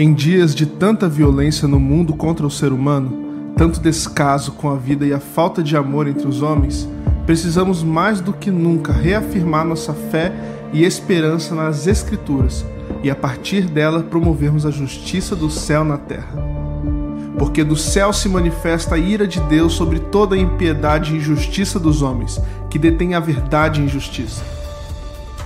Em dias de tanta violência no mundo contra o ser humano, tanto descaso com a vida e a falta de amor entre os homens, precisamos mais do que nunca reafirmar nossa fé e esperança nas Escrituras e, a partir dela, promovermos a justiça do céu na terra. Porque do céu se manifesta a ira de Deus sobre toda a impiedade e injustiça dos homens, que detêm a verdade e injustiça.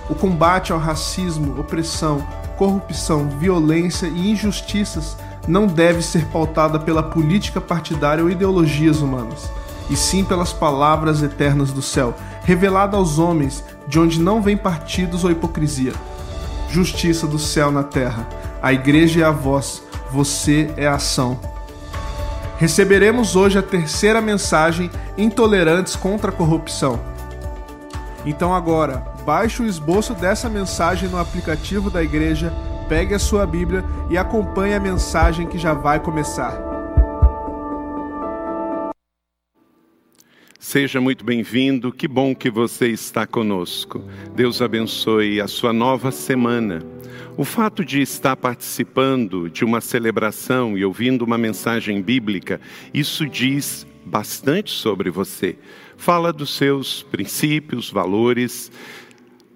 O combate ao racismo, opressão, corrupção, violência e injustiças não deve ser pautada pela política partidária ou ideologias humanas, e sim pelas palavras eternas do céu, revelada aos homens, de onde não vem partidos ou hipocrisia. Justiça do céu na terra. A igreja é a voz, você é a ação. Receberemos hoje a terceira mensagem Intolerantes contra a Corrupção. Então agora, Baixe o esboço dessa mensagem no aplicativo da igreja, pegue a sua Bíblia e acompanhe a mensagem que já vai começar. Seja muito bem-vindo, que bom que você está conosco. Deus abençoe a sua nova semana. O fato de estar participando de uma celebração e ouvindo uma mensagem bíblica, isso diz bastante sobre você. Fala dos seus princípios, valores,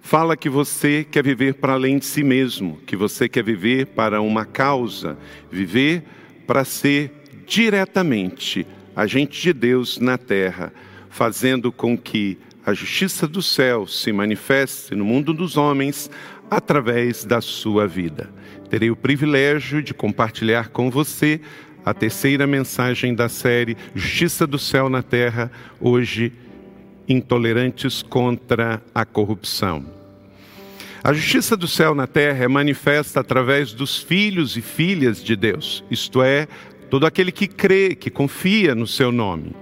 Fala que você quer viver para além de si mesmo, que você quer viver para uma causa, viver para ser diretamente agente de Deus na terra, fazendo com que a justiça do céu se manifeste no mundo dos homens através da sua vida. Terei o privilégio de compartilhar com você a terceira mensagem da série Justiça do Céu na Terra, hoje, intolerantes contra a corrupção. A justiça do céu na terra é manifesta através dos filhos e filhas de Deus, isto é, todo aquele que crê, que confia no seu nome.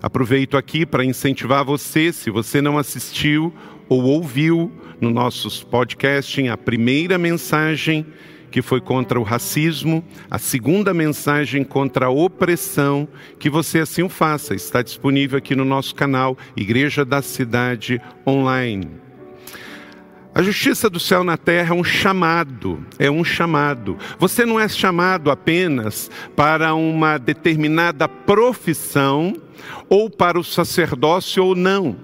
Aproveito aqui para incentivar você, se você não assistiu ou ouviu no nossos podcasts a primeira mensagem que foi contra o racismo, a segunda mensagem contra a opressão, que você assim o faça. Está disponível aqui no nosso canal Igreja da Cidade Online. A justiça do céu na terra é um chamado, é um chamado. Você não é chamado apenas para uma determinada profissão, ou para o sacerdócio ou não.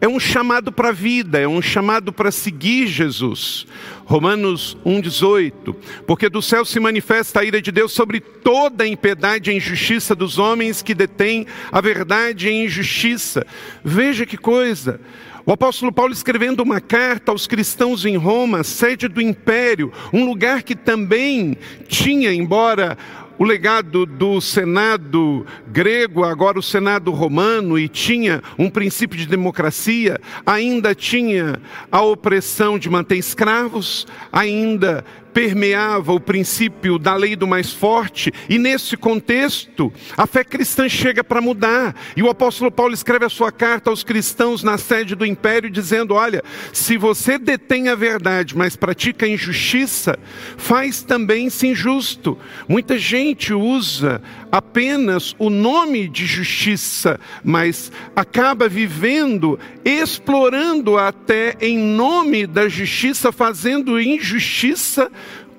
É um chamado para a vida, é um chamado para seguir Jesus. Romanos 1,18. Porque do céu se manifesta a ira de Deus sobre toda a impiedade e injustiça dos homens que detêm a verdade e injustiça. Veja que coisa. O apóstolo Paulo escrevendo uma carta aos cristãos em Roma, sede do império, um lugar que também tinha, embora o legado do Senado grego, agora o Senado romano, e tinha um princípio de democracia, ainda tinha a opressão de manter escravos, ainda permeava o princípio da lei do mais forte, e nesse contexto, a fé cristã chega para mudar. E o apóstolo Paulo escreve a sua carta aos cristãos na sede do império, dizendo: Olha, se você detém a verdade, mas pratica a injustiça, faz também se injusto. Muita gente usa apenas o nome de justiça, mas acaba vivendo, explorando até em nome da justiça, fazendo injustiça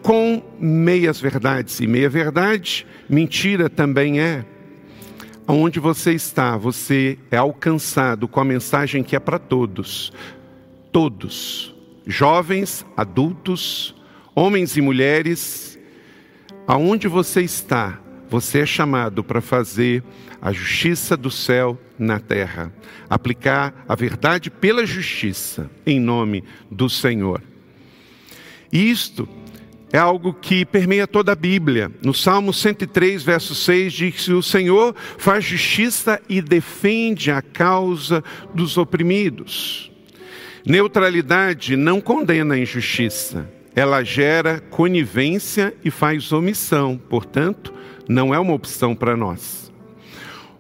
com meias verdades. E meia verdade, mentira também é. Onde você está, você é alcançado com a mensagem que é para todos. Todos, jovens, adultos, homens e mulheres, aonde você está, você é chamado para fazer a justiça do céu na terra, aplicar a verdade pela justiça, em nome do Senhor. Isto é algo que permeia toda a Bíblia. No Salmo 103, verso 6, diz que o Senhor faz justiça e defende a causa dos oprimidos. Neutralidade não condena a injustiça, ela gera conivência e faz omissão, portanto, não é uma opção para nós.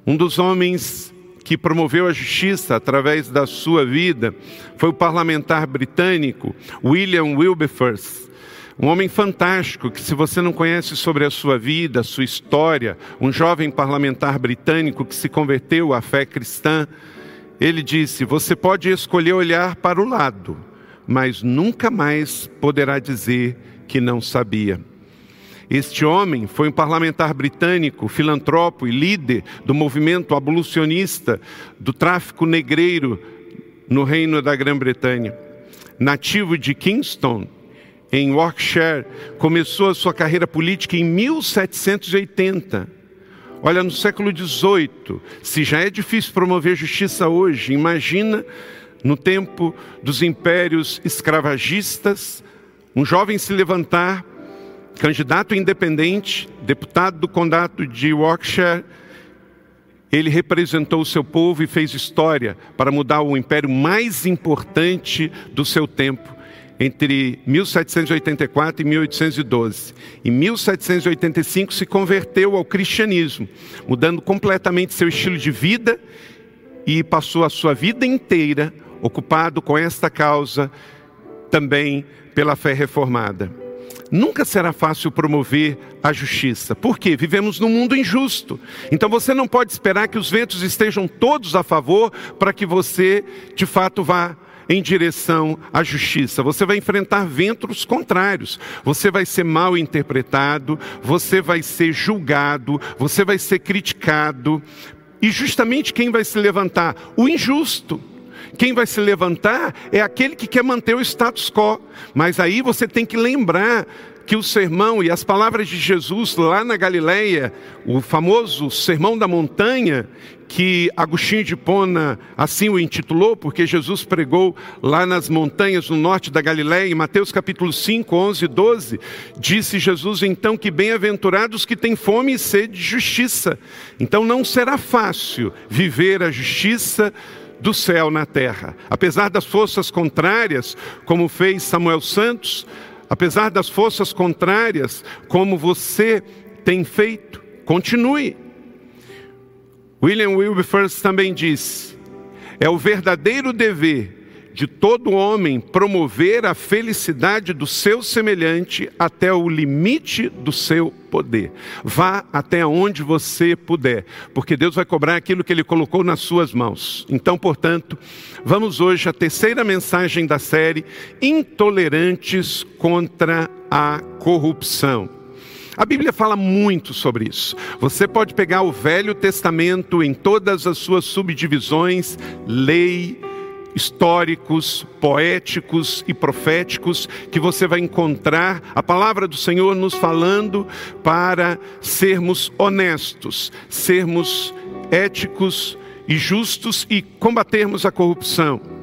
Um dos homens que promoveu a justiça através da sua vida foi o parlamentar britânico William Wilberforce. Um homem fantástico que, se você não conhece sobre a sua vida, a sua história, um jovem parlamentar britânico que se converteu à fé cristã, ele disse: Você pode escolher olhar para o lado, mas nunca mais poderá dizer que não sabia. Este homem foi um parlamentar britânico, filantropo e líder do movimento abolicionista do tráfico negreiro no Reino da Grã-Bretanha. Nativo de Kingston, em Yorkshire, começou a sua carreira política em 1780. Olha, no século XVIII, se já é difícil promover justiça hoje, imagina no tempo dos impérios escravagistas, um jovem se levantar, candidato independente, deputado do condado de Yorkshire, ele representou o seu povo e fez história para mudar o império mais importante do seu tempo, entre 1784 e 1812. Em 1785 se converteu ao cristianismo, mudando completamente seu estilo de vida e passou a sua vida inteira ocupado com esta causa, também pela fé reformada. Nunca será fácil promover a justiça. Por quê? Vivemos num mundo injusto. Então você não pode esperar que os ventos estejam todos a favor para que você, de fato, vá em direção à justiça. Você vai enfrentar ventos contrários. Você vai ser mal interpretado, você vai ser julgado, você vai ser criticado. E justamente quem vai se levantar? O injusto. Quem vai se levantar é aquele que quer manter o status quo. Mas aí você tem que lembrar que o sermão e as palavras de Jesus lá na Galileia, o famoso Sermão da Montanha, que Agostinho de Pona assim o intitulou, porque Jesus pregou lá nas montanhas no norte da Galileia, em Mateus capítulo 5, 11 e 12, disse Jesus então que bem-aventurados que têm fome e sede de justiça. Então não será fácil viver a justiça do céu na terra. Apesar das forças contrárias, como fez Samuel Santos, apesar das forças contrárias, como você tem feito, continue. William Wilberforce também disse: é o verdadeiro dever de todo homem promover a felicidade do seu semelhante até o limite do seu poder. Vá até onde você puder, porque Deus vai cobrar aquilo que Ele colocou nas suas mãos. Então, portanto, vamos hoje à terceira mensagem da série: Intolerantes contra a corrupção. A Bíblia fala muito sobre isso. Você pode pegar o Velho Testamento em todas as suas subdivisões, lei, históricos, poéticos e proféticos que você vai encontrar a palavra do Senhor nos falando para sermos honestos, sermos éticos e justos e combatermos a corrupção.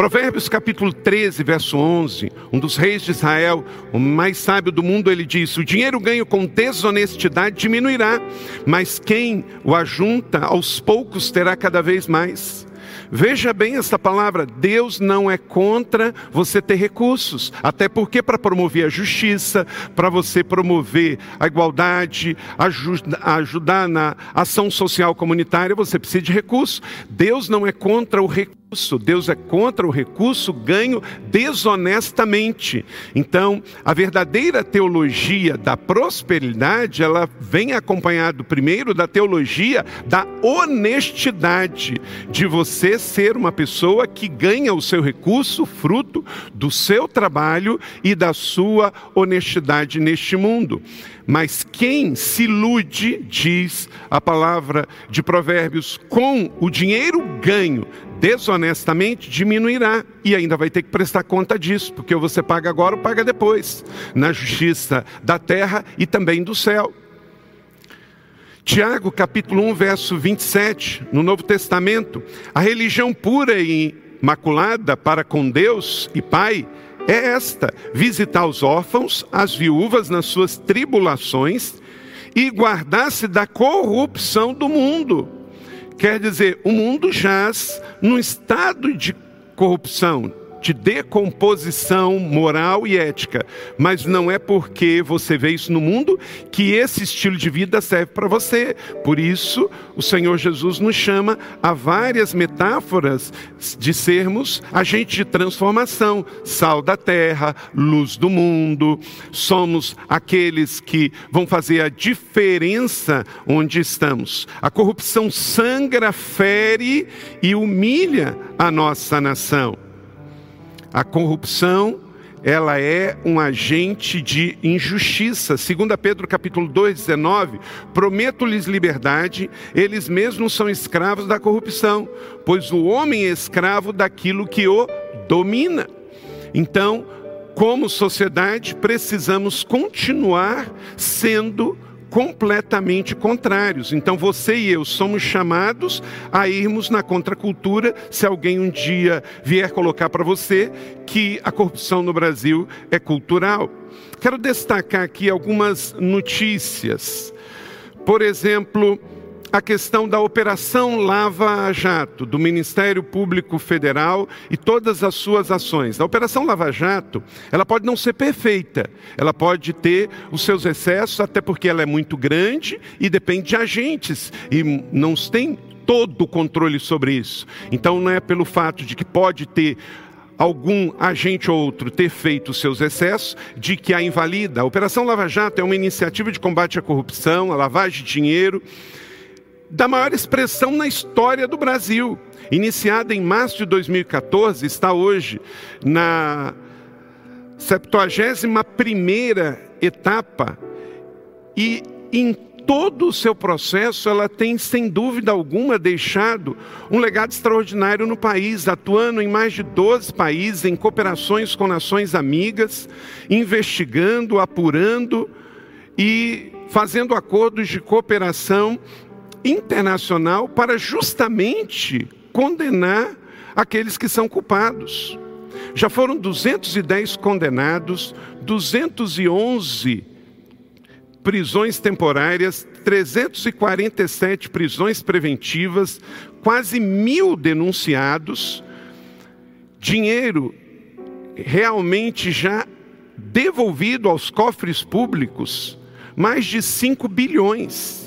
Provérbios capítulo 13, verso 11, um dos reis de Israel, o mais sábio do mundo, ele diz: O dinheiro ganho com desonestidade diminuirá, mas quem o ajunta aos poucos terá cada vez mais. Veja bem esta palavra: Deus não é contra você ter recursos, até porque para promover a justiça, para você promover a igualdade, ajudar na ação social comunitária, você precisa de recursos. Deus não é contra o recurso Deus é contra o recurso ganho desonestamente. Então, a verdadeira teologia da prosperidade, ela vem acompanhado primeiro da teologia da honestidade, de você ser uma pessoa que ganha o seu recurso fruto do seu trabalho e da sua honestidade neste mundo. Mas quem se ilude, diz a palavra de Provérbios, com o dinheiro ganho desonestamente, diminuirá e ainda vai ter que prestar conta disso, porque você paga agora ou paga depois, na justiça da terra e também do céu. Tiago, capítulo 1, verso 27, no Novo Testamento, a religião pura e imaculada para com Deus e Pai é esta: visitar os órfãos, as viúvas nas suas tribulações e guardar-se da corrupção do mundo. Quer dizer, o mundo jaz num estado de corrupção, de decomposição moral e ética, mas não é porque você vê isso no mundo que esse estilo de vida serve para você. Por isso, o Senhor Jesus nos chama a várias metáforas de sermos agentes de transformação, sal da terra, luz do mundo, somos aqueles que vão fazer a diferença onde estamos. A corrupção sangra, fere e humilha a nossa nação. A corrupção ela é um agente de injustiça. Segundo Pedro capítulo 2, 19, prometo-lhes liberdade, eles mesmos são escravos da corrupção, pois o homem é escravo daquilo que o domina. Então, como sociedade, precisamos continuar sendo completamente contrários. Então você e eu somos chamados a irmos na contracultura se alguém um dia vier colocar para você que a corrupção no Brasil é cultural. Quero destacar aqui algumas notícias. Por exemplo, a questão da Operação Lava Jato, do Ministério Público Federal e todas as suas ações. A Operação Lava Jato, ela pode não ser perfeita, ela pode ter os seus excessos, até porque ela é muito grande e depende de agentes, e não tem todo o controle sobre isso. Então não é pelo fato de que pode ter algum agente ou outro ter feito seus excessos, de que a invalida. A Operação Lava Jato é uma iniciativa de combate à corrupção, à lavagem de dinheiro, da maior expressão na história do Brasil. Iniciada em março de 2014, está hoje na 71 primeira etapa e em todo o seu processo ela tem, sem dúvida alguma, deixado um legado extraordinário no país, atuando em mais de 12 países, em cooperações com nações amigas, investigando, apurando e fazendo acordos de cooperação internacional para justamente condenar aqueles que são culpados. Já foram 210 condenados, 211 prisões temporárias, 347 prisões preventivas, quase mil denunciados, dinheiro realmente já devolvido aos cofres públicos, mais de 5 bilhões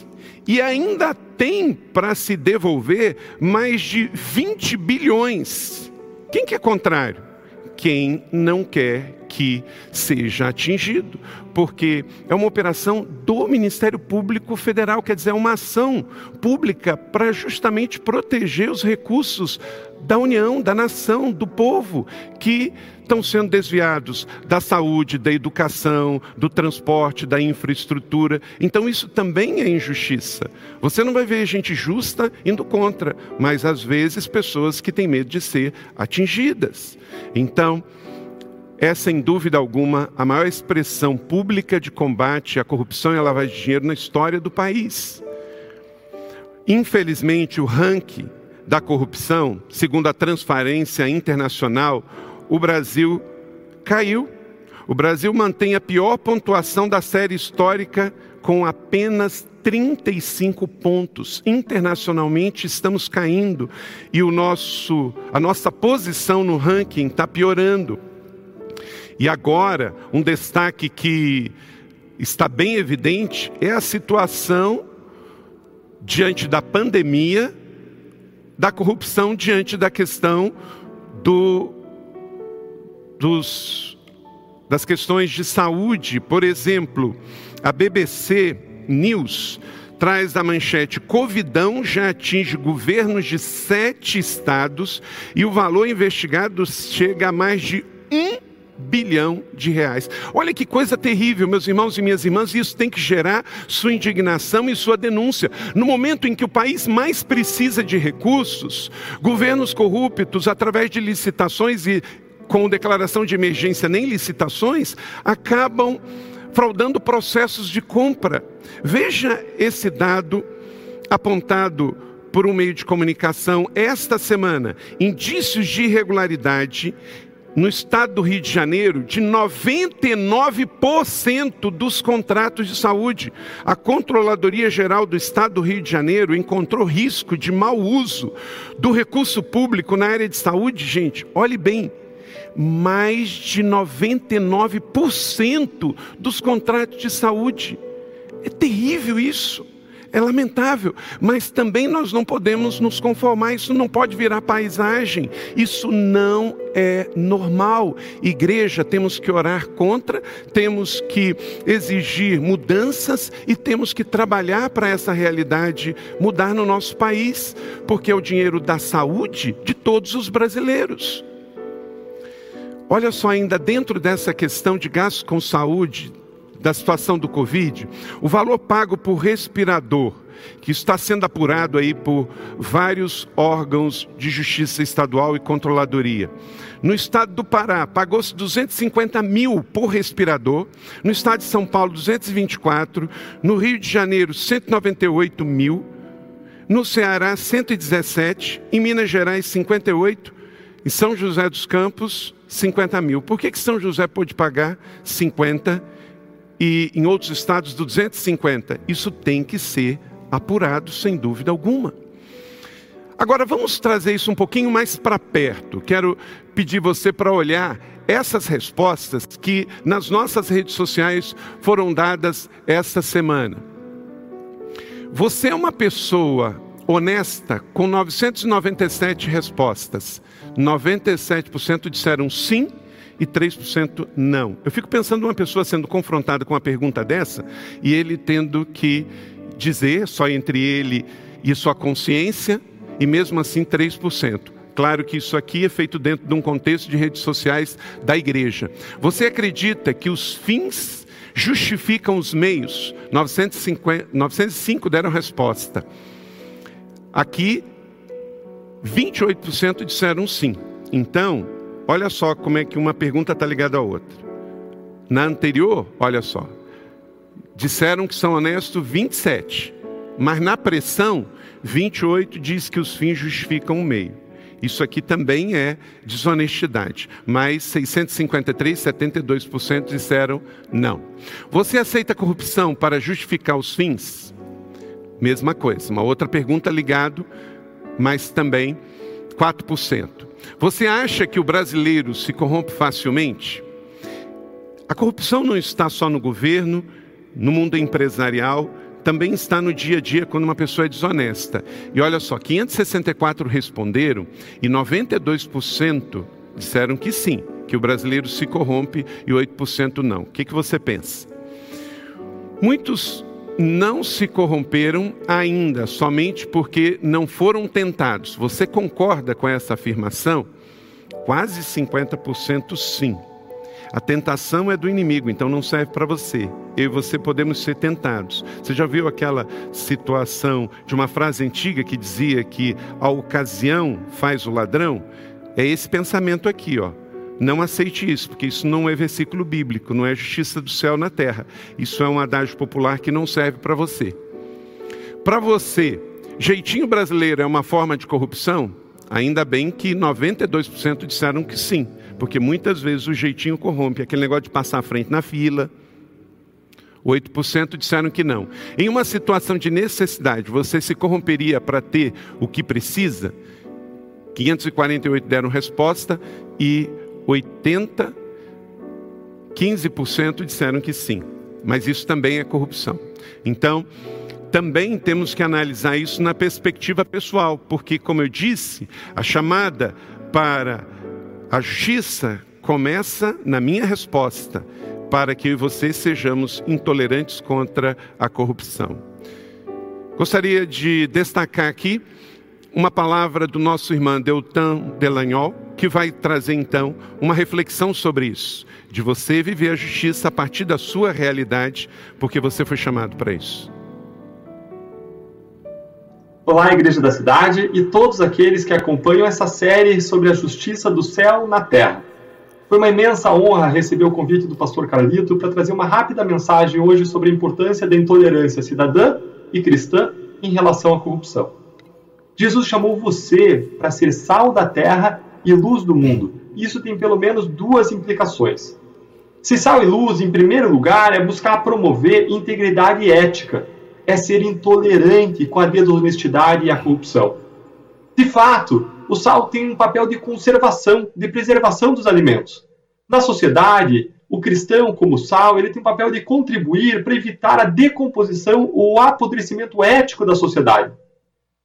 e ainda tem para se devolver mais de 20 bilhões. Quem que é contrário? Quem não quer que seja atingido, porque é uma operação do Ministério Público Federal, quer dizer, é uma ação pública para justamente proteger os recursos da União, da nação, do povo, que estão sendo desviados da saúde, da educação, do transporte, da infraestrutura. Então isso também é injustiça. Você não vai ver gente justa indo contra, mas às vezes pessoas que têm medo de ser atingidas. Então, é sem dúvida alguma a maior expressão pública de combate à corrupção e à lavagem de dinheiro na história do país. Infelizmente, o ranking da corrupção, segundo a Transparência Internacional, o Brasil caiu. O Brasil mantém a pior pontuação da série histórica com apenas 35 pontos. Internacionalmente estamos caindo e o nosso, a nossa posição no ranking está piorando. E agora, um destaque que está bem evidente é a situação diante da pandemia, da corrupção diante da questão do dos, das questões de saúde. Por exemplo, a BBC News traz a manchete: Covidão já atinge governos de sete estados e o valor investigado chega a mais de um bilhão de reais. Olha que coisa terrível, meus irmãos e minhas irmãs, isso tem que gerar sua indignação e sua denúncia. No momento em que o país mais precisa de recursos, governos corruptos, através de licitações e com declaração de emergência nem licitações, acabam fraudando processos de compra. Veja esse dado apontado por um meio de comunicação esta semana: indícios de irregularidade no estado do Rio de Janeiro de 99% dos contratos de saúde. A Controladoria Geral do Estado do Rio de Janeiro encontrou risco de mau uso do recurso público na área de saúde, gente. Olhe bem, mais de 99% dos contratos de saúde. É terrível isso. É lamentável, mas também nós não podemos nos conformar, isso não pode virar paisagem, isso não é normal. Igreja, temos que orar contra, temos que exigir mudanças e temos que trabalhar para essa realidade mudar no nosso país, porque é o dinheiro da saúde de todos os brasileiros. Olha só, ainda dentro dessa questão de gastos com saúde, da situação do Covid, o valor pago por respirador, que está sendo apurado aí por vários órgãos de justiça estadual e controladoria. No estado do Pará, pagou-se 250 mil por respirador. No estado de São Paulo, 224. No Rio de Janeiro, 198 mil. No Ceará, 117. Em Minas Gerais, 58. Em São José dos Campos, 50 mil. Por que, que São José pôde pagar 50 e em outros estados 250. Isso tem que ser apurado, sem dúvida alguma. Agora vamos trazer isso um pouquinho mais para perto. Quero pedir você para olhar essas respostas que nas nossas redes sociais foram dadas esta semana. Você é uma pessoa honesta com 997 respostas. 97% disseram sim e 3% não. Eu fico pensando uma pessoa sendo confrontada com uma pergunta dessa e ele tendo que dizer só entre ele e sua consciência e mesmo assim 3%. Claro que isso aqui é feito dentro de um contexto de redes sociais da igreja. Você acredita que os fins justificam os meios? 950, 905 deram resposta. Aqui, 28% disseram sim. Então, Olha só como é que uma pergunta está ligada à outra. Na anterior, olha só, disseram que são honestos 27, mas na pressão, 28 diz que os fins justificam o meio. Isso aqui também é desonestidade. Mas 653, 72% disseram não. Você aceita corrupção para justificar os fins? Mesma coisa. Uma outra pergunta ligado, mas também 4%. Você acha que o brasileiro se corrompe facilmente? A corrupção não está só no governo, no mundo empresarial, também está no dia a dia quando uma pessoa é desonesta. E olha só, 564 responderam e 92% disseram que sim, que o brasileiro se corrompe e 8% não. O que, que você pensa? Muitos não se corromperam ainda somente porque não foram tentados. Você concorda com essa afirmação? Quase 50% sim. A tentação é do inimigo, então não serve para você. Eu e você podemos ser tentados. Você já viu aquela situação de uma frase antiga que dizia que a ocasião faz o ladrão? É esse pensamento aqui, ó. Não aceite isso, porque isso não é versículo bíblico, não é justiça do céu na terra. Isso é um adágio popular que não serve para você. Para você, jeitinho brasileiro é uma forma de corrupção? Ainda bem que 92% disseram que sim, porque muitas vezes o jeitinho corrompe, aquele negócio de passar à frente na fila. 8% disseram que não. Em uma situação de necessidade, você se corromperia para ter o que precisa? 548 deram resposta e 80, 15% disseram que sim, mas isso também é corrupção. Então, também temos que analisar isso na perspectiva pessoal, porque, como eu disse, a chamada para a justiça começa na minha resposta, para que eu e você sejamos intolerantes contra a corrupção. Gostaria de destacar aqui uma palavra do nosso irmão Deltan Delagnol, que vai trazer então uma reflexão sobre isso, de você viver a justiça a partir da sua realidade, porque você foi chamado para isso. Olá, Igreja da Cidade e todos aqueles que acompanham essa série sobre a justiça do céu na terra. Foi uma imensa honra receber o convite do pastor Carlito para trazer uma rápida mensagem hoje sobre a importância da intolerância cidadã e cristã em relação à corrupção. Jesus chamou você para ser sal da terra e luz do mundo. Isso tem pelo menos duas implicações. Se sal e luz, em primeiro lugar, é buscar promover integridade ética, é ser intolerante com a desonestidade e a corrupção. De fato, o sal tem um papel de conservação, de preservação dos alimentos. Na sociedade, o cristão, como sal, ele tem um papel de contribuir para evitar a decomposição ou apodrecimento ético da sociedade.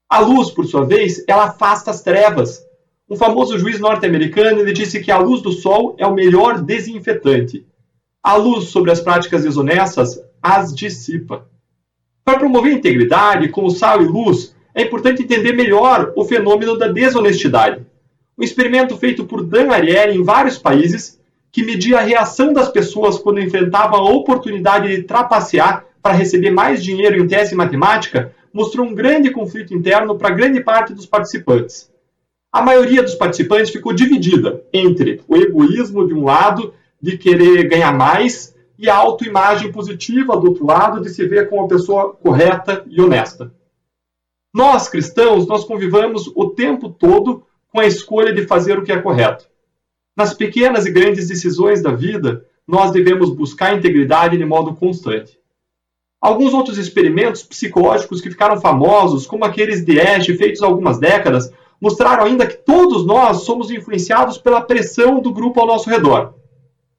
A luz, por sua vez, ela afasta as trevas. Um famoso juiz norte-americano ele disse que a luz do sol é o melhor desinfetante. A luz sobre as práticas desonestas as dissipa. Para promover a integridade, como sal e luz, é importante entender melhor o fenômeno da desonestidade. Um experimento feito por Dan Ariely em vários países que media a reação das pessoas quando enfrentavam a oportunidade de trapacear para receber mais dinheiro em tese matemática, mostrou um grande conflito interno para grande parte dos participantes. A maioria dos participantes ficou dividida entre o egoísmo de um lado, de querer ganhar mais, e a autoimagem positiva do outro lado, de se ver como uma pessoa correta e honesta. Nós, cristãos, nós convivamos o tempo todo com a escolha de fazer o que é correto. Nas pequenas e grandes decisões da vida, nós devemos buscar a integridade de modo constante. Alguns outros experimentos psicológicos que ficaram famosos, como aqueles de Ash feitos há algumas décadas, mostraram ainda que todos nós somos influenciados pela pressão do grupo ao nosso redor.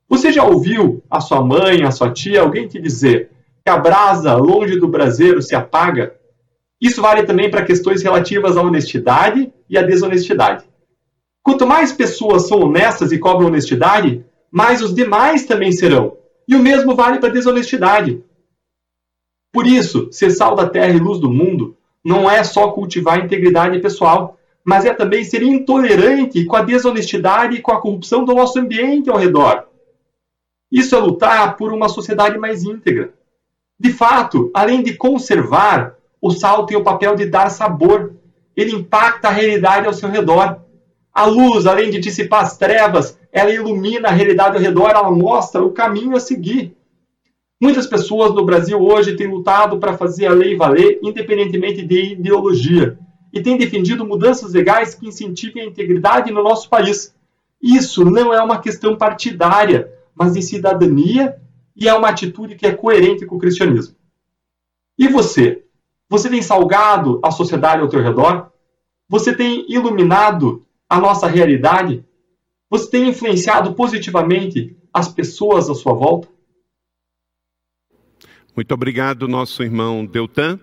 Você já ouviu a sua mãe, a sua tia, alguém te dizer que a brasa longe do braseiro se apaga? Isso vale também para questões relativas à honestidade e à desonestidade. Quanto mais pessoas são honestas e cobram honestidade, mais os demais também serão. E o mesmo vale para a desonestidade. Por isso, ser sal da terra e luz do mundo não é só cultivar a integridade pessoal, mas é também ser intolerante com a desonestidade e com a corrupção do nosso ambiente ao redor. Isso é lutar por uma sociedade mais íntegra. De fato, além de conservar, o sal tem o papel de dar sabor. Ele impacta a realidade ao seu redor. A luz, além de dissipar as trevas, ela ilumina a realidade ao redor, ela mostra o caminho a seguir. Muitas pessoas no Brasil hoje têm lutado para fazer a lei valer, independentemente de ideologia, e têm defendido mudanças legais que incentivem a integridade no nosso país. Isso não é uma questão partidária, mas de cidadania e é uma atitude que é coerente com o cristianismo. E você? Você tem salgado a sociedade ao teu redor? Você tem iluminado a nossa realidade? Você tem influenciado positivamente as pessoas à sua volta? Muito obrigado, nosso irmão Deltan.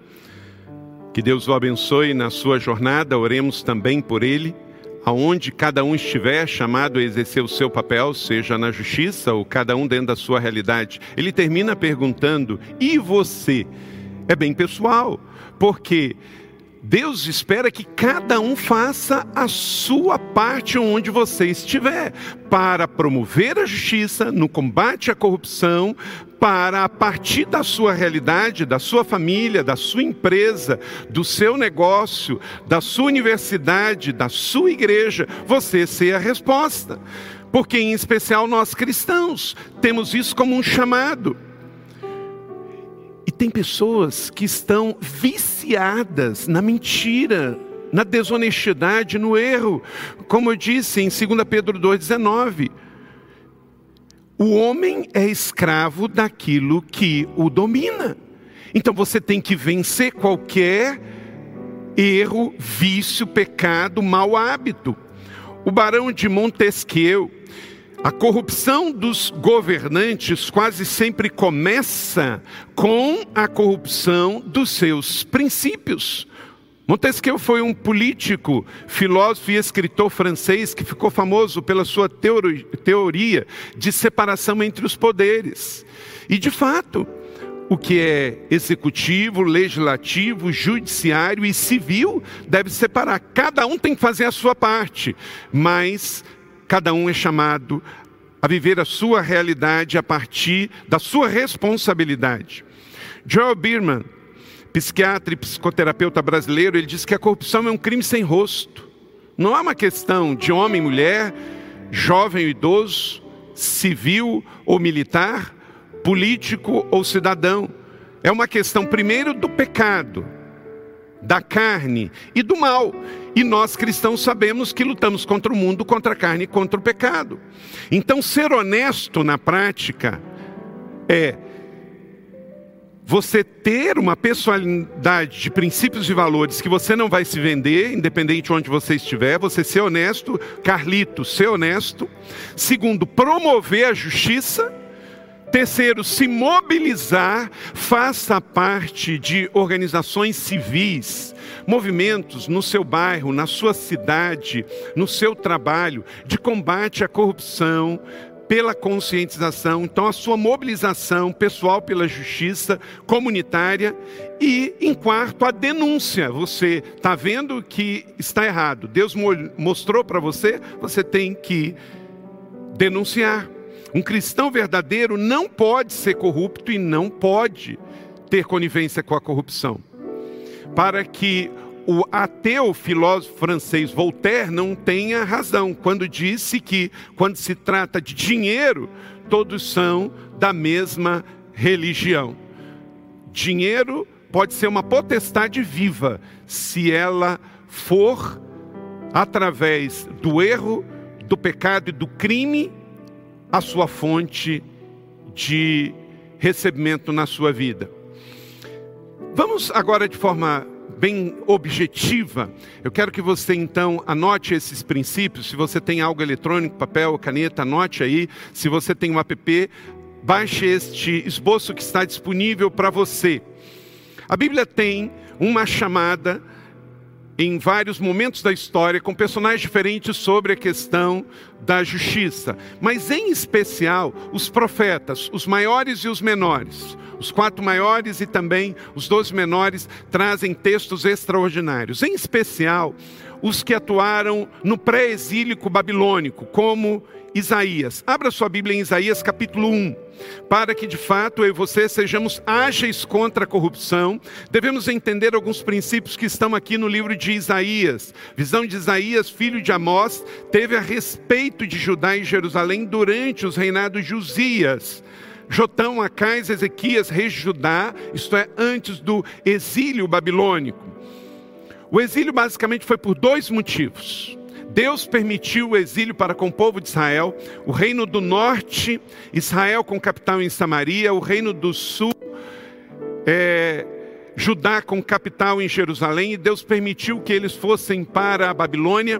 Que Deus o abençoe na sua jornada. Oremos também por ele, aonde cada um estiver chamado a exercer o seu papel, seja na justiça ou cada um dentro da sua realidade. Ele termina perguntando: "E você?" É bem pessoal, porque Deus espera que cada um faça a sua parte onde você estiver, para promover a justiça no combate à corrupção, para a partir da sua realidade, da sua família, da sua empresa, do seu negócio, da sua universidade, da sua igreja, você ser a resposta. Porque, em especial, nós cristãos temos isso como um chamado. Tem pessoas que estão viciadas na mentira, na desonestidade, no erro. Como eu disse em 2 Pedro 2,19. O homem é escravo daquilo que o domina. Então você tem que vencer qualquer erro, vício, pecado, mau hábito. O barão de Montesquieu, a corrupção dos governantes quase sempre começa com a corrupção dos seus princípios. Montesquieu foi um político, filósofo e escritor francês que ficou famoso pela sua teoria de separação entre os poderes. E, de fato, o que é executivo, legislativo, judiciário e civil deve separar. Cada um tem que fazer a sua parte, mas cada um é chamado a viver a sua realidade a partir da sua responsabilidade. Joel Bierman psiquiatra e psicoterapeuta brasileiro, ele diz que a corrupção é um crime sem rosto. Não é uma questão de homem, mulher, jovem ou idoso, civil ou militar, político ou cidadão. É uma questão, primeiro, do pecado, da carne e do mal. E nós cristãos sabemos que lutamos contra o mundo, contra a carne e contra o pecado. Então, ser honesto na prática é você ter uma personalidade de princípios e valores que você não vai se vender, independente de onde você estiver, você ser honesto, Carlito, ser honesto. Segundo, promover a justiça. Terceiro, se mobilizar, faça parte de organizações civis, movimentos no seu bairro, na sua cidade, no seu trabalho, de combate à corrupção, pela conscientização, então a sua mobilização pessoal pela justiça comunitária e, em quarto, a denúncia. Você está vendo que está errado, Deus mostrou para você, você tem que denunciar. Um cristão verdadeiro não pode ser corrupto e não pode ter conivência com a corrupção. Para que o ateu filósofo francês Voltaire não tenha razão quando disse que, quando se trata de dinheiro, todos são da mesma religião. Dinheiro pode ser uma potestade viva se ela for através do erro, do pecado e do crime a sua fonte de recebimento na sua vida. Vamos agora de forma bem objetiva. Eu quero que você então anote esses princípios. Se você tem algo eletrônico, papel, caneta, anote aí. Se você tem um app, baixe este esboço que está disponível para você. A Bíblia tem uma chamada em vários momentos da história com personagens diferentes sobre a questão da justiça, mas em especial os profetas, os maiores e os menores. Os quatro maiores e também os doze menores trazem textos extraordinários, em especial os que atuaram no pré-exílico babilônico, como Isaías. Abra sua Bíblia em Isaías capítulo 1. Para que de fato eu e você sejamos ágeis contra a corrupção, devemos entender alguns princípios que estão aqui no livro de Isaías. Visão de Isaías, filho de Amós, teve a respeito de Judá e Jerusalém durante os reinados de Uzias. Jotão, Acais, Ezequias, rei de Judá, isto é, antes do exílio babilônico. O exílio basicamente foi por dois motivos. Deus permitiu o exílio para com o povo de Israel, o reino do norte, Israel com capital em Samaria, o reino do sul, é, Judá com capital em Jerusalém, e Deus permitiu que eles fossem para a Babilônia,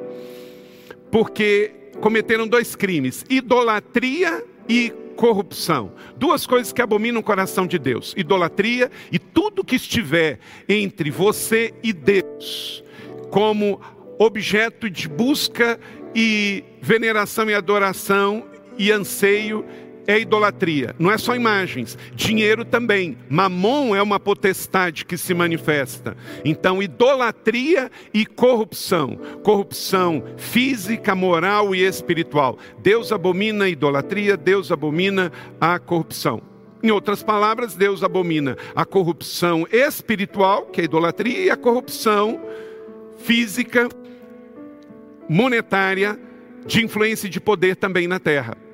porque cometeram dois crimes: idolatria e corrupção. Duas coisas que abominam o coração de Deus: idolatria e tudo que estiver entre você e Deus, como objeto de busca e veneração e adoração e anseio é idolatria. Não é só imagens, dinheiro também. Mamon é uma potestade que se manifesta. Então, idolatria e corrupção. Corrupção física, moral e espiritual. Deus abomina a idolatria, Deus abomina a corrupção. Em outras palavras, Deus abomina a corrupção espiritual, que é a idolatria, e a corrupção física, monetária, de influência e de poder também na terra.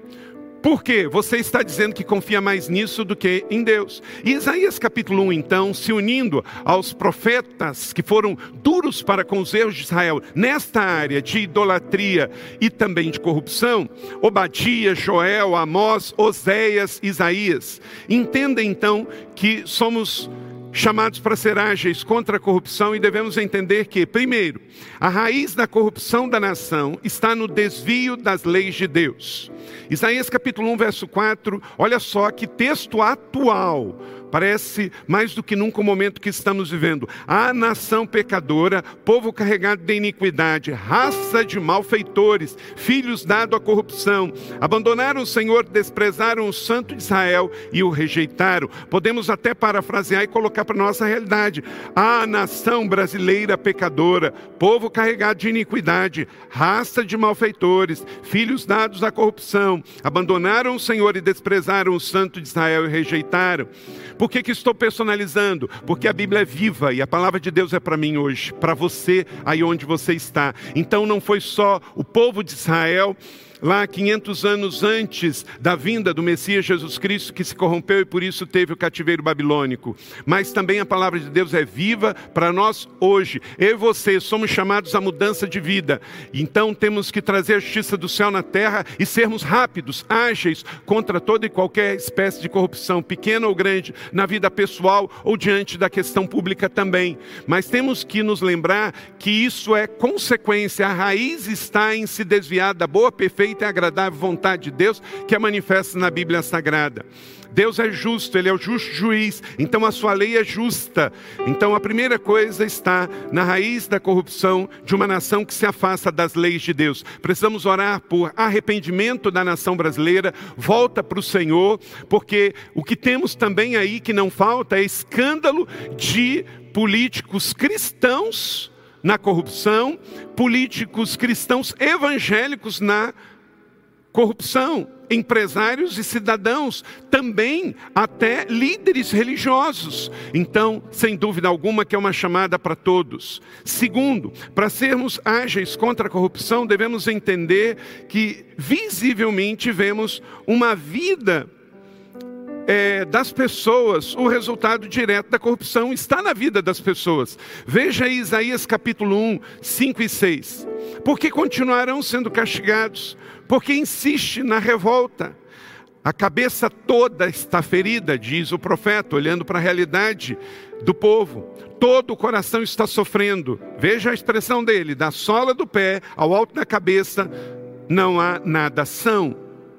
Por quê? Você está dizendo que confia mais nisso do que em Deus. E Isaías capítulo 1, então, se unindo aos profetas que foram duros para com os erros de Israel nesta área de idolatria e também de corrupção, Obadias, Joel, Amós, Oséias, Isaías. Entenda então que somos chamados para ser ágeis contra a corrupção e devemos entender que, primeiro, a raiz da corrupção da nação está no desvio das leis de Deus. Isaías capítulo 1, verso 4, olha só que texto atual Parece mais do que nunca o momento que estamos vivendo. A nação pecadora, povo carregado de iniquidade, raça de malfeitores, filhos dado à corrupção, abandonaram o Senhor, desprezaram o Santo Israel e o rejeitaram. Podemos até parafrasear e colocar para nossa realidade. A nação brasileira pecadora, povo carregado de iniquidade, raça de malfeitores, filhos dados à corrupção, abandonaram o Senhor e desprezaram o Santo de Israel e rejeitaram. Por que, que estou personalizando? Porque a Bíblia é viva e a palavra de Deus é para mim hoje, para você aí onde você está. Então não foi só o povo de Israel lá 500 anos antes da vinda do Messias Jesus Cristo, que se corrompeu e por isso teve o cativeiro babilônico. Mas também a palavra de Deus é viva para nós hoje. Eu e você somos chamados à mudança de vida. Então temos que trazer a justiça do céu na terra e sermos rápidos, ágeis contra toda e qualquer espécie de corrupção, pequena ou grande, na vida pessoal ou diante da questão pública também. Mas temos que nos lembrar que isso é consequência, a raiz está em se desviar da boa, perfeita perfeita e agradável vontade de Deus que é manifesta na Bíblia Sagrada. Deus é justo, Ele é o justo juiz, então a sua lei é justa. Então a primeira coisa está na raiz da corrupção de uma nação que se afasta das leis de Deus. Precisamos orar por arrependimento da nação brasileira, volta para o Senhor, porque o que temos também aí que não falta é escândalo de políticos cristãos na corrupção, políticos cristãos evangélicos na corrupção, empresários e cidadãos, também até líderes religiosos. Então, sem dúvida alguma, que é uma chamada para todos. Segundo, para sermos ágeis contra a corrupção, devemos entender que visivelmente vemos uma vida é, das pessoas, o resultado direto da corrupção está na vida das pessoas. Veja aí Isaías capítulo 1, 5 e 6. Porque continuarão sendo castigados, porque insiste na revolta. A cabeça toda está ferida, diz o profeta, olhando para a realidade do povo. Todo o coração está sofrendo. Veja a expressão dele: da sola do pé ao alto da cabeça, não há nada são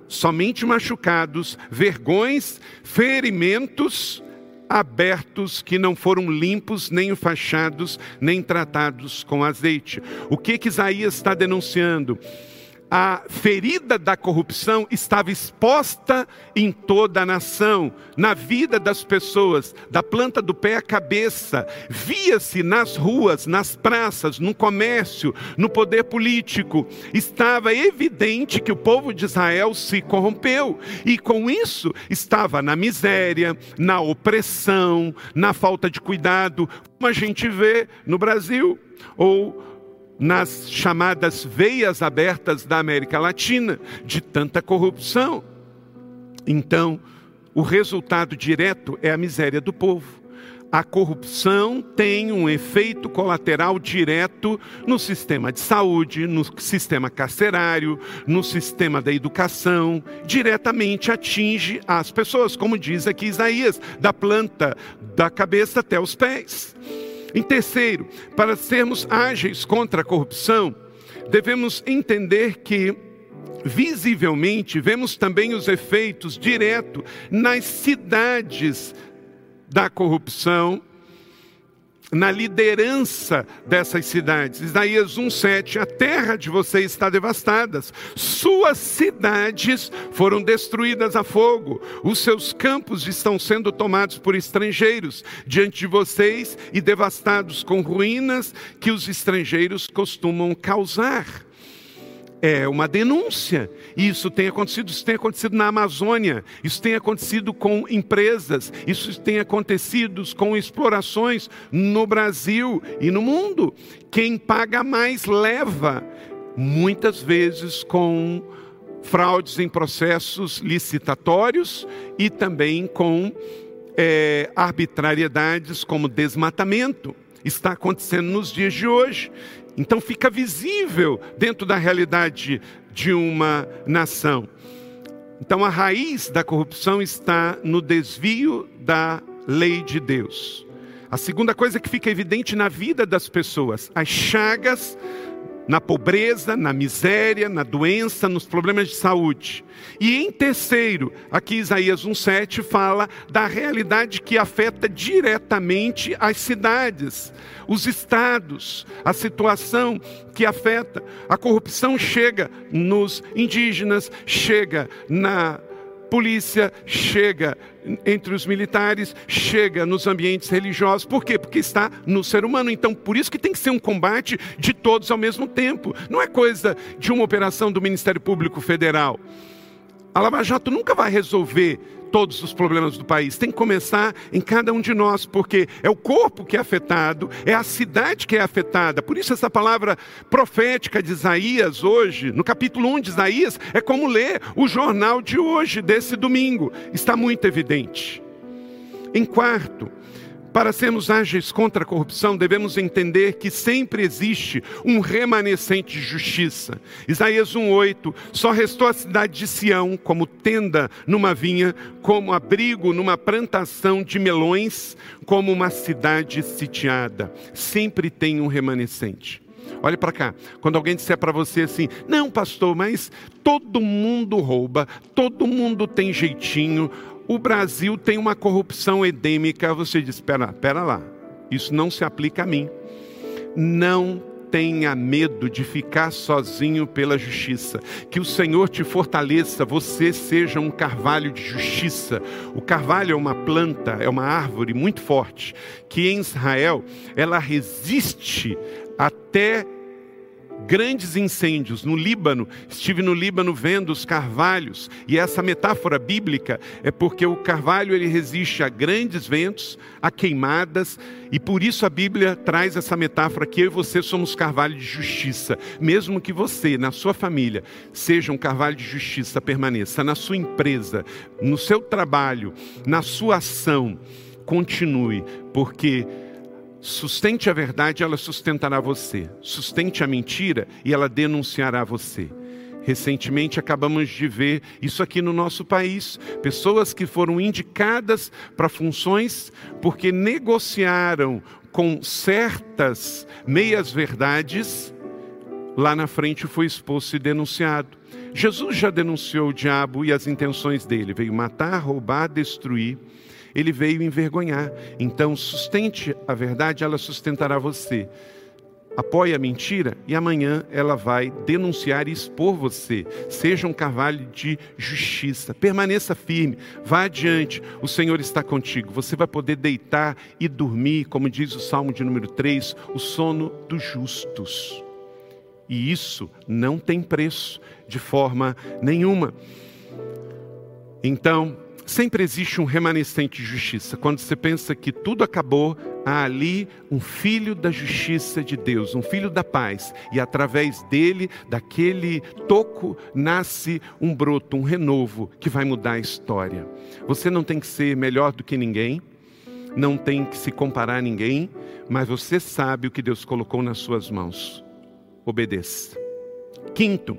somente machucados, vergões, ferimentos abertos que não foram limpos, nem enfaixados, nem tratados com azeite. O que, que Isaías está denunciando? A ferida da corrupção estava exposta em toda a nação, na vida das pessoas, da planta do pé à cabeça. Via-se nas ruas, nas praças, no comércio, no poder político. Estava evidente que o povo de Israel se corrompeu e com isso estava na miséria, na opressão, na falta de cuidado, como a gente vê no Brasil ou nas chamadas veias abertas da América Latina, de tanta corrupção. Então, o resultado direto é a miséria do povo. A corrupção tem um efeito colateral direto no sistema de saúde, no sistema carcerário, no sistema da educação, diretamente atinge as pessoas, como diz aqui Isaías, da planta da cabeça até os pés. Em terceiro, para sermos ágeis contra a corrupção, devemos entender que visivelmente vemos também os efeitos diretos nas cidades da corrupção na liderança dessas cidades. Isaías 1:7, a terra de vocês está devastada, suas cidades foram destruídas a fogo, os seus campos estão sendo tomados por estrangeiros diante de vocês e devastados com ruínas que os estrangeiros costumam causar é uma denúncia. Isso tem acontecido, isso tem acontecido na Amazônia, isso tem acontecido com empresas, isso tem acontecido com explorações no Brasil e no mundo. Quem paga mais leva, muitas vezes com fraudes em processos licitatórios e também com é, arbitrariedades como desmatamento. Está acontecendo nos dias de hoje. Então fica visível dentro da realidade de uma nação. Então a raiz da corrupção está no desvio da lei de Deus. A segunda coisa que fica evidente na vida das pessoas, as chagas na pobreza, na miséria, na doença, nos problemas de saúde. E em terceiro, aqui Isaías 1:7 fala da realidade que afeta diretamente as cidades, os estados, a situação que afeta. A corrupção chega nos indígenas, chega na polícia, chega entre os militares, chega nos ambientes religiosos. Por quê? Porque está no ser humano. Então, por isso que tem que ser um combate de todos ao mesmo tempo. Não é coisa de uma operação do Ministério Público Federal. A Lava Jato nunca vai resolver todos os problemas do país. Tem que começar em cada um de nós, porque é o corpo que é afetado, é a cidade que é afetada. Por isso, essa palavra profética de Isaías hoje, no capítulo 1 de Isaías, é como ler o jornal de hoje, desse domingo. Está muito evidente. Em quarto, para sermos ágeis contra a corrupção, devemos entender que sempre existe um remanescente de justiça. Isaías 1:8, só restou a cidade de Sião como tenda numa vinha, como abrigo numa plantação de melões, como uma cidade sitiada. Sempre tem um remanescente. Olhe para cá. Quando alguém disser para você assim: "Não, pastor, mas todo mundo rouba, todo mundo tem jeitinho, o Brasil tem uma corrupção endêmica. Você diz: espera, espera lá, isso não se aplica a mim. Não tenha medo de ficar sozinho pela justiça. Que o Senhor te fortaleça, você seja um carvalho de justiça. O carvalho é uma planta, é uma árvore muito forte, que em Israel ela resiste até grandes incêndios no Líbano. Estive no Líbano vendo os carvalhos, e essa metáfora bíblica é porque o carvalho ele resiste a grandes ventos, a queimadas, e por isso a Bíblia traz essa metáfora que eu e você somos carvalho de justiça. Mesmo que você, na sua família, seja um carvalho de justiça, permaneça na sua empresa, no seu trabalho, na sua ação, continue, porque Sustente a verdade, ela sustentará você. Sustente a mentira e ela denunciará você. Recentemente acabamos de ver isso aqui no nosso país: pessoas que foram indicadas para funções porque negociaram com certas meias-verdades, lá na frente foi exposto e denunciado. Jesus já denunciou o diabo e as intenções dele: veio matar, roubar, destruir ele veio envergonhar. Então, sustente a verdade, ela sustentará você. Apoie a mentira e amanhã ela vai denunciar e expor você. Seja um carvalho de justiça. Permaneça firme, vá adiante. O Senhor está contigo. Você vai poder deitar e dormir, como diz o Salmo de número 3, o sono dos justos. E isso não tem preço de forma nenhuma. Então, sempre existe um remanescente de justiça. Quando você pensa que tudo acabou, há ali um filho da justiça de Deus, um filho da paz, e através dele, daquele toco, nasce um broto, um renovo que vai mudar a história. Você não tem que ser melhor do que ninguém, não tem que se comparar a ninguém, mas você sabe o que Deus colocou nas suas mãos. Obedeça. Quinto,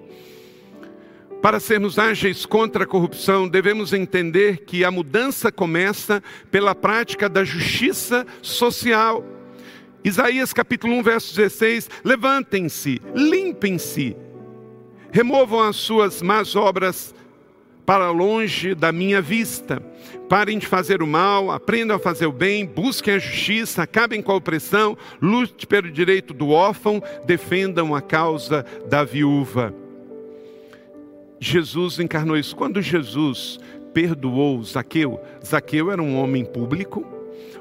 para sermos ágeis contra a corrupção, devemos entender que a mudança começa pela prática da justiça social. Isaías capítulo 1, verso 16: Levantem-se, limpem-se, removam as suas más obras para longe da minha vista. Parem de fazer o mal, aprendam a fazer o bem, busquem a justiça, acabem com a opressão, lute pelo direito do órfão, defendam a causa da viúva. Jesus encarnou isso. Quando Jesus perdoou Zaqueu, Zaqueu era um homem público,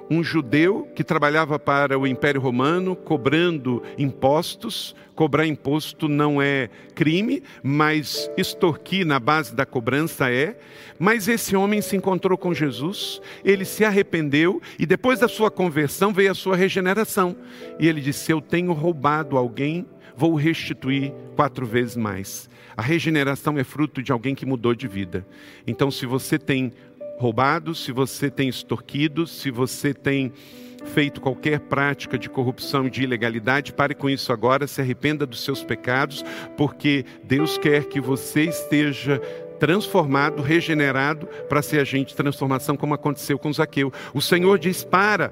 um judeu que trabalhava para o Império Romano, cobrando impostos. Cobrar imposto não é crime, mas extorquir na base da cobrança é. Mas esse homem se encontrou com Jesus, ele se arrependeu e depois da sua conversão veio a sua regeneração. E ele disse: Eu tenho roubado alguém, vou restituir quatro vezes mais. A regeneração é fruto de alguém que mudou de vida. Então, se você tem roubado, se você tem extorquido, se você tem feito qualquer prática de corrupção e de ilegalidade, pare com isso agora, se arrependa dos seus pecados, porque Deus quer que você esteja transformado, regenerado, para ser agente de transformação, como aconteceu com Zaqueu. O Senhor diz: para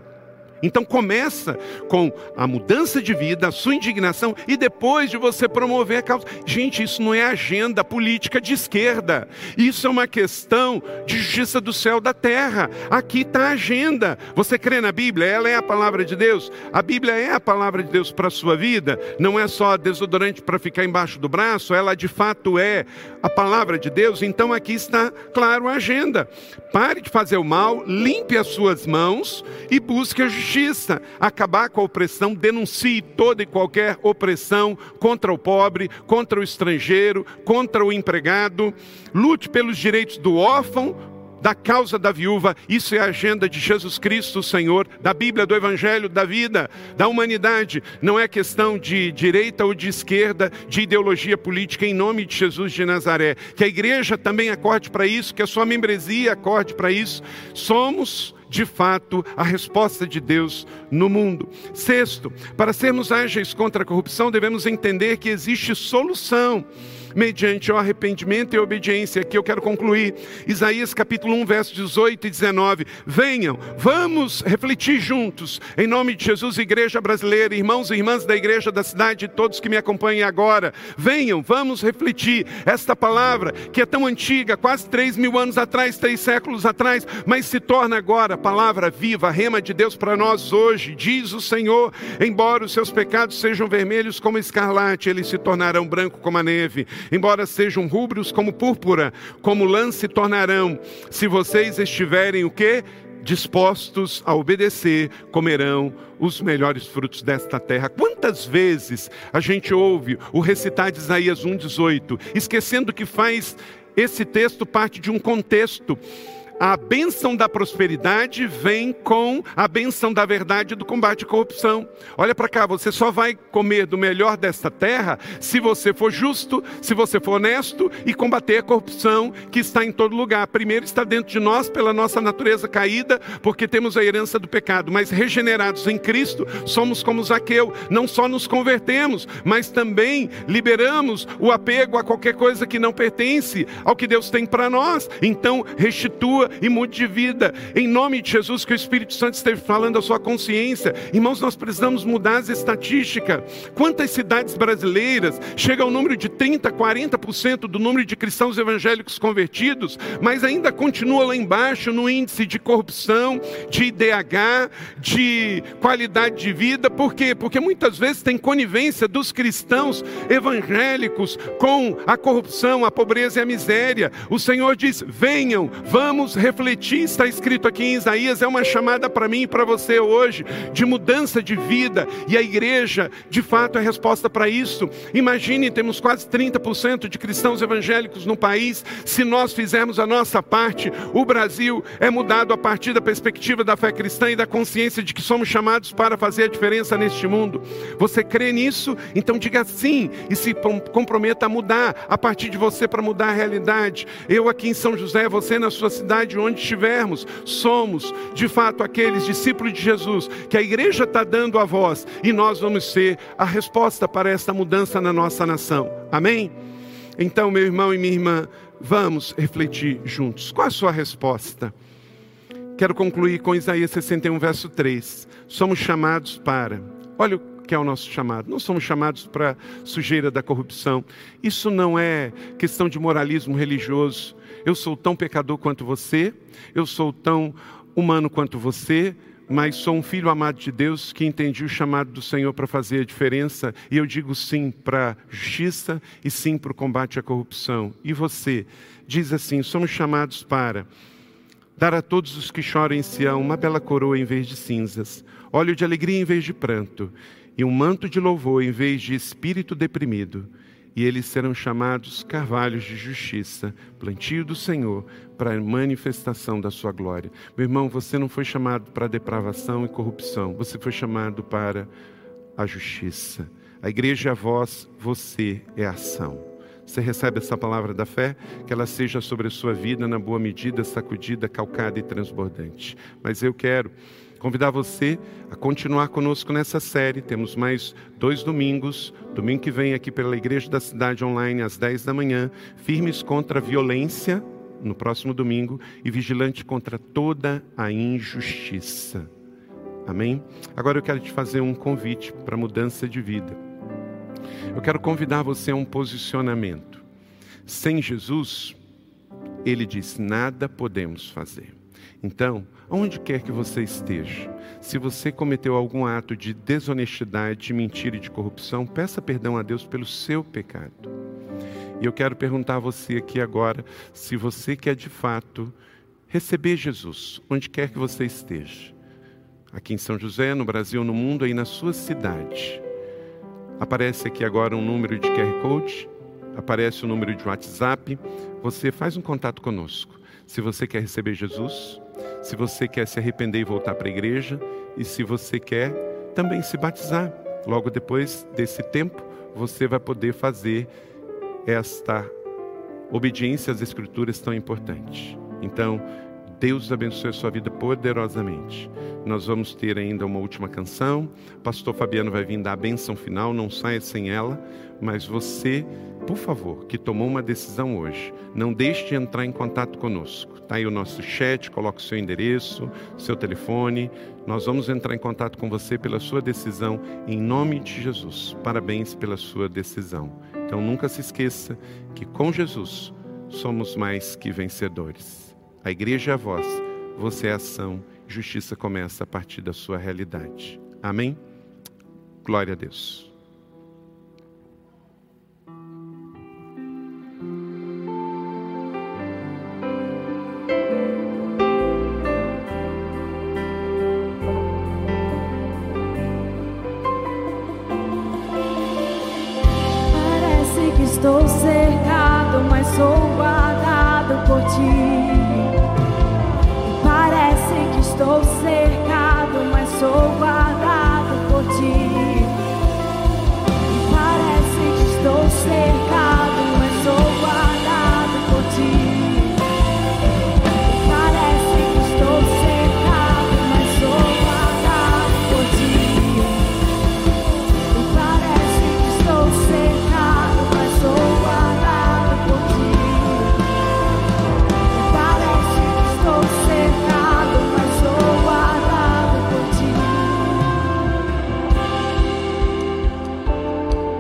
então começa com a mudança de vida, a sua indignação e depois de você promover a causa. Gente, isso não é agenda política de esquerda. Isso é uma questão de justiça do céu da terra. Aqui está a agenda. Você crê na Bíblia? Ela é a palavra de Deus. A Bíblia é a palavra de Deus para a sua vida. Não é só desodorante para ficar embaixo do braço. Ela de fato é a palavra de Deus. Então aqui está claro a agenda. Pare de fazer o mal, limpe as suas mãos e busque a justiça justiça, acabar com a opressão, denuncie toda e qualquer opressão contra o pobre, contra o estrangeiro, contra o empregado, lute pelos direitos do órfão, da causa da viúva. Isso é a agenda de Jesus Cristo, Senhor, da Bíblia, do Evangelho, da vida, da humanidade. Não é questão de direita ou de esquerda, de ideologia política, em nome de Jesus de Nazaré. Que a igreja também acorde para isso, que a sua membresia acorde para isso. Somos de fato, a resposta de Deus no mundo. Sexto, para sermos ágeis contra a corrupção, devemos entender que existe solução mediante o arrependimento e a obediência. Aqui eu quero concluir. Isaías capítulo 1, versos 18 e 19. Venham, vamos refletir juntos, em nome de Jesus, igreja brasileira, irmãos e irmãs da igreja da cidade, todos que me acompanhem agora. Venham, vamos refletir esta palavra que é tão antiga, quase três mil anos atrás, três séculos atrás, mas se torna agora palavra viva, rema de Deus para nós hoje. Diz o Senhor: embora os seus pecados sejam vermelhos como escarlate, eles se tornarão branco como a neve embora sejam rubros como púrpura, como lã se tornarão, se vocês estiverem o quê? dispostos a obedecer, comerão os melhores frutos desta terra. Quantas vezes a gente ouve o recitar de Isaías 1,18, esquecendo que faz esse texto parte de um contexto a bênção da prosperidade vem com a bênção da verdade do combate à corrupção. Olha para cá, você só vai comer do melhor desta terra se você for justo, se você for honesto e combater a corrupção que está em todo lugar. Primeiro está dentro de nós pela nossa natureza caída, porque temos a herança do pecado, mas regenerados em Cristo, somos como Zaqueu, não só nos convertemos, mas também liberamos o apego a qualquer coisa que não pertence ao que Deus tem para nós. Então, restitua e mude de vida. Em nome de Jesus, que o Espírito Santo esteja falando a sua consciência. Irmãos, nós precisamos mudar as estatísticas. Quantas cidades brasileiras chega ao número de 30, 40% do número de cristãos evangélicos convertidos, mas ainda continua lá embaixo no índice de corrupção, de IDH, de qualidade de vida. Por quê? Porque muitas vezes tem conivência dos cristãos evangélicos com a corrupção, a pobreza e a miséria. O Senhor diz: venham, vamos refletir, está escrito aqui em Isaías, é uma chamada para mim e para você hoje, de mudança de vida, e a igreja, de fato, é a resposta para isso. Imagine, temos quase 30% de cristãos evangélicos no país, se nós fizermos a nossa parte, o Brasil é mudado a partir da perspectiva da fé cristã e da consciência de que somos chamados para fazer a diferença neste mundo. Você crê nisso? Então diga sim e se comprometa a mudar a partir de você para mudar a realidade. Eu aqui em São José, você na sua cidade, de onde estivermos, somos de fato aqueles discípulos de Jesus que a igreja está dando a voz e nós vamos ser a resposta para esta mudança na nossa nação. Amém? Então, meu irmão e minha irmã, vamos refletir juntos. Qual a sua resposta? Quero concluir com Isaías 61, verso 3. Somos chamados para. Olha o que é o nosso chamado. Não somos chamados para sujeira da corrupção. Isso não é questão de moralismo religioso. Eu sou tão pecador quanto você, eu sou tão humano quanto você, mas sou um filho amado de Deus que entendi o chamado do Senhor para fazer a diferença, e eu digo sim para a justiça e sim para o combate à corrupção. E você diz assim: somos chamados para dar a todos os que choram em Sião uma bela coroa em vez de cinzas, óleo de alegria em vez de pranto, e um manto de louvor em vez de espírito deprimido e eles serão chamados carvalhos de justiça, plantio do Senhor, para a manifestação da sua glória. Meu irmão, você não foi chamado para depravação e corrupção, você foi chamado para a justiça. A igreja é a voz, você é a ação. Você recebe essa palavra da fé, que ela seja sobre a sua vida na boa medida, sacudida, calcada e transbordante. Mas eu quero convidar você a continuar conosco nessa série. Temos mais dois domingos. Domingo que vem aqui pela Igreja da Cidade Online às 10 da manhã. Firmes contra a violência no próximo domingo e vigilante contra toda a injustiça. Amém? Agora eu quero te fazer um convite para mudança de vida. Eu quero convidar você a um posicionamento. Sem Jesus, ele diz: nada podemos fazer. Então, onde quer que você esteja, se você cometeu algum ato de desonestidade, de mentira e de corrupção, peça perdão a Deus pelo seu pecado. E eu quero perguntar a você aqui agora, se você quer de fato receber Jesus, onde quer que você esteja, aqui em São José, no Brasil, no mundo, aí na sua cidade. Aparece aqui agora um número de QR Code, aparece o um número de WhatsApp. Você faz um contato conosco. Se você quer receber Jesus, se você quer se arrepender e voltar para a igreja, e se você quer também se batizar. Logo depois desse tempo, você vai poder fazer esta obediência às Escrituras tão importante. Então, Deus abençoe a sua vida poderosamente. Nós vamos ter ainda uma última canção. Pastor Fabiano vai vir dar a benção final, não saia sem ela, mas você por favor, que tomou uma decisão hoje, não deixe de entrar em contato conosco. Está aí o nosso chat, coloque o seu endereço, seu telefone. Nós vamos entrar em contato com você pela sua decisão, em nome de Jesus. Parabéns pela sua decisão. Então nunca se esqueça que com Jesus somos mais que vencedores. A igreja é a voz, você é a ação, justiça começa a partir da sua realidade. Amém? Glória a Deus.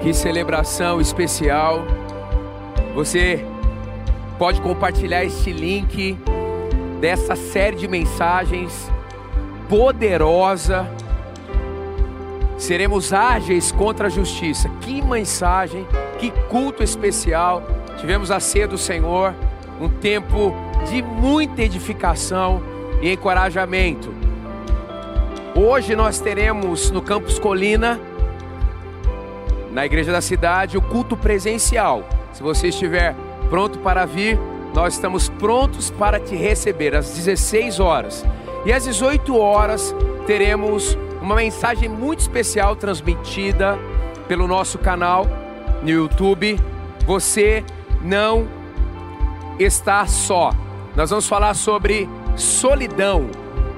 Que celebração especial. Você pode compartilhar este link dessa série de mensagens poderosa. Seremos ágeis contra a justiça. Que mensagem, que culto especial. Tivemos a ceia do Senhor, um tempo de muita edificação e encorajamento. Hoje nós teremos no Campus Colina, na igreja da cidade, o culto presencial. Se você estiver pronto para vir, nós estamos prontos para te receber às 16 horas. E às 18 horas teremos uma mensagem muito especial transmitida pelo nosso canal no YouTube. Você não está só. Nós vamos falar sobre solidão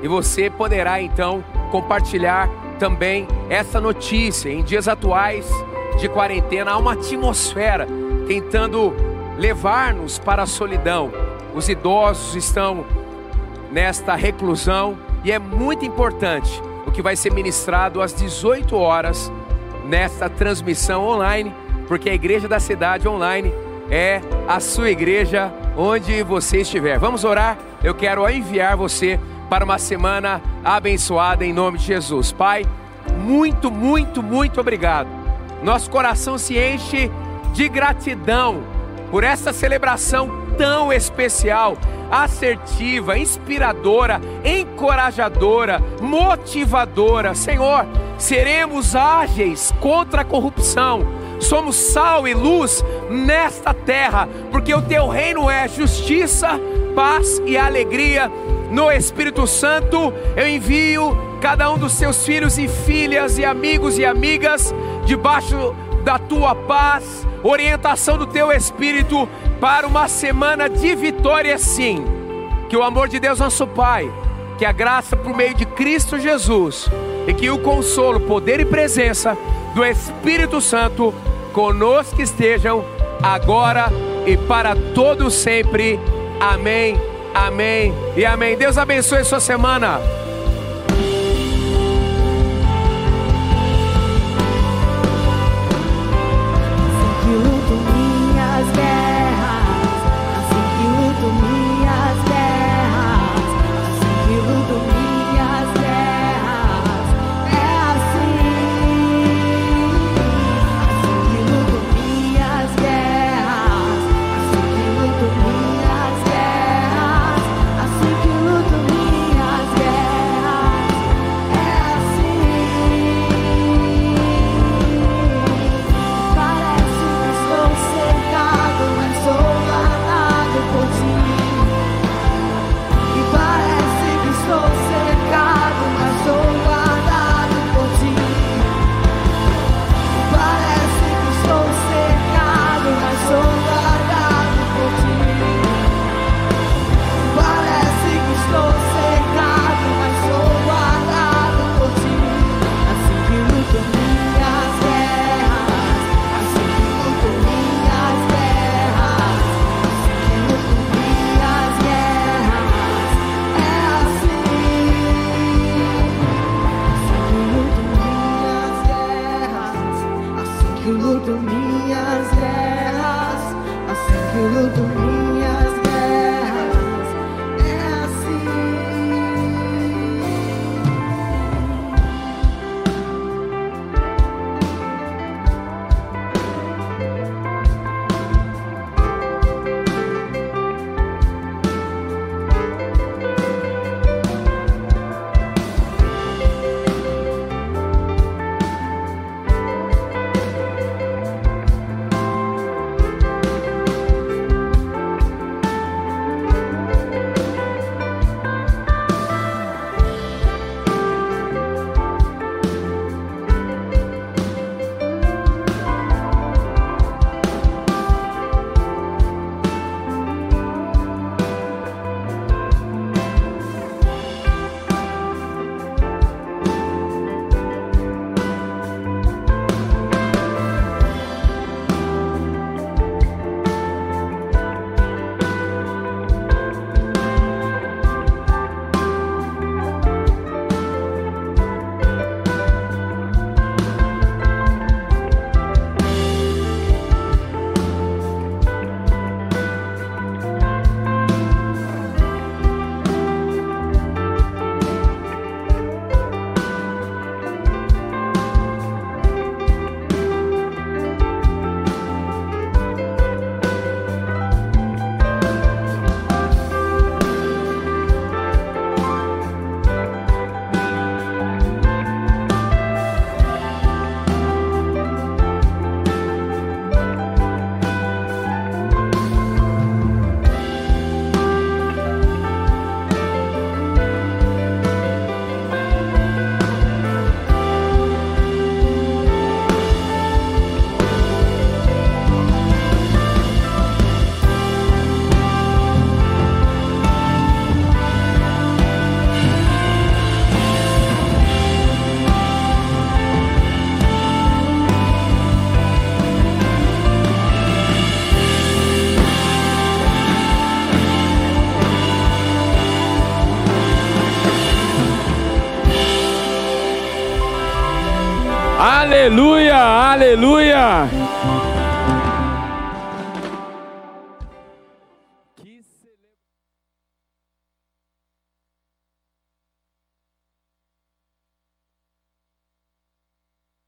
e você poderá então compartilhar também essa notícia. Em dias atuais de quarentena, há uma atmosfera tentando levar-nos para a solidão. Os idosos estão nesta reclusão e é muito importante o que vai ser ministrado às 18 horas nesta transmissão online, porque a igreja da cidade online é a sua igreja onde você estiver. Vamos orar? Eu quero enviar você para uma semana abençoada em nome de Jesus. Pai, muito, muito, muito obrigado. Nosso coração se enche de gratidão por essa celebração tão especial, assertiva, inspiradora, encorajadora, motivadora. Senhor, seremos ágeis contra a corrupção. Somos sal e luz nesta terra, porque o teu reino é justiça, paz e alegria no Espírito Santo, eu envio cada um dos seus filhos e filhas e amigos e amigas debaixo da tua paz, orientação do teu Espírito para uma semana de vitória, sim. Que o amor de Deus, nosso Pai, que a graça por meio de Cristo Jesus e que o consolo, poder e presença do Espírito Santo conosco estejam agora e para todo sempre. Amém Amém e amém. Deus abençoe sua semana.